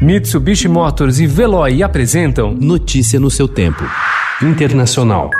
Mitsubishi Motors e Veloy apresentam Notícia no seu tempo. Internacional.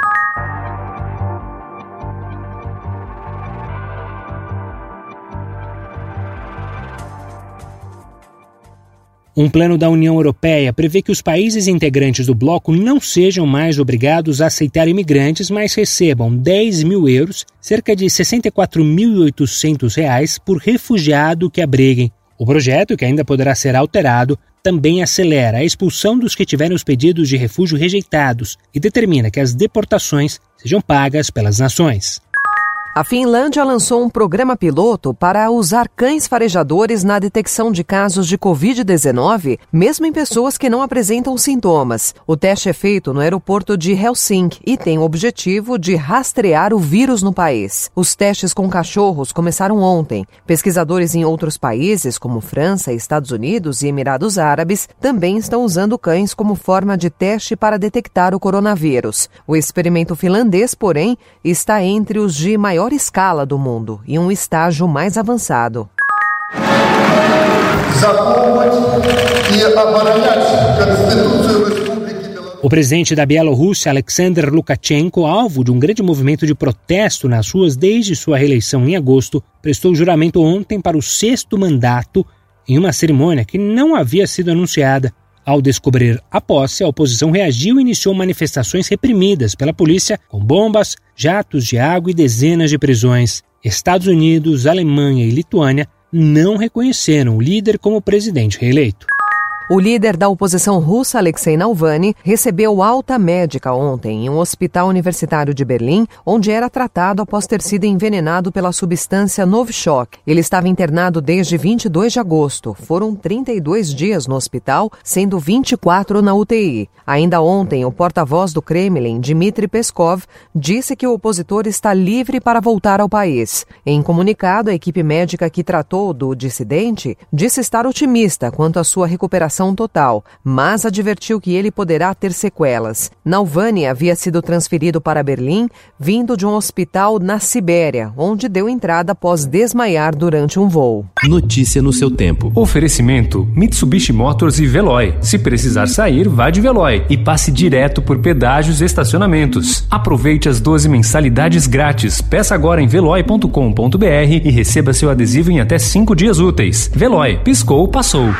Um plano da União Europeia prevê que os países integrantes do bloco não sejam mais obrigados a aceitar imigrantes, mas recebam 10 mil euros, cerca de 64.800 reais, por refugiado que abriguem. O projeto, que ainda poderá ser alterado, também acelera a expulsão dos que tiverem os pedidos de refúgio rejeitados e determina que as deportações sejam pagas pelas nações. A Finlândia lançou um programa piloto para usar cães farejadores na detecção de casos de Covid-19, mesmo em pessoas que não apresentam sintomas. O teste é feito no aeroporto de Helsinki e tem o objetivo de rastrear o vírus no país. Os testes com cachorros começaram ontem. Pesquisadores em outros países, como França, Estados Unidos e Emirados Árabes, também estão usando cães como forma de teste para detectar o coronavírus. O experimento finlandês, porém, está entre os de maior maior escala do mundo e um estágio mais avançado. O presidente da Bielorrússia, Alexander Lukashenko, alvo de um grande movimento de protesto nas ruas desde sua reeleição em agosto, prestou juramento ontem para o sexto mandato em uma cerimônia que não havia sido anunciada. Ao descobrir a posse, a oposição reagiu e iniciou manifestações reprimidas pela polícia com bombas, jatos de água e dezenas de prisões. Estados Unidos, Alemanha e Lituânia não reconheceram o líder como presidente reeleito. O líder da oposição russa, Alexei Navalny, recebeu alta médica ontem em um hospital universitário de Berlim, onde era tratado após ter sido envenenado pela substância Novichok. Ele estava internado desde 22 de agosto. Foram 32 dias no hospital, sendo 24 na UTI. Ainda ontem, o porta-voz do Kremlin, Dmitry Peskov, disse que o opositor está livre para voltar ao país. Em comunicado, a equipe médica que tratou do dissidente disse estar otimista quanto à sua recuperação total, mas advertiu que ele poderá ter sequelas. Navalny havia sido transferido para Berlim, vindo de um hospital na Sibéria, onde deu entrada após desmaiar durante um voo. Notícia no seu tempo. Oferecimento: Mitsubishi Motors e Veloy. Se precisar sair, vá de Veloy e passe direto por pedágios e estacionamentos. Aproveite as 12 mensalidades grátis. Peça agora em veloy.com.br e receba seu adesivo em até 5 dias úteis. Veloy, piscou, passou.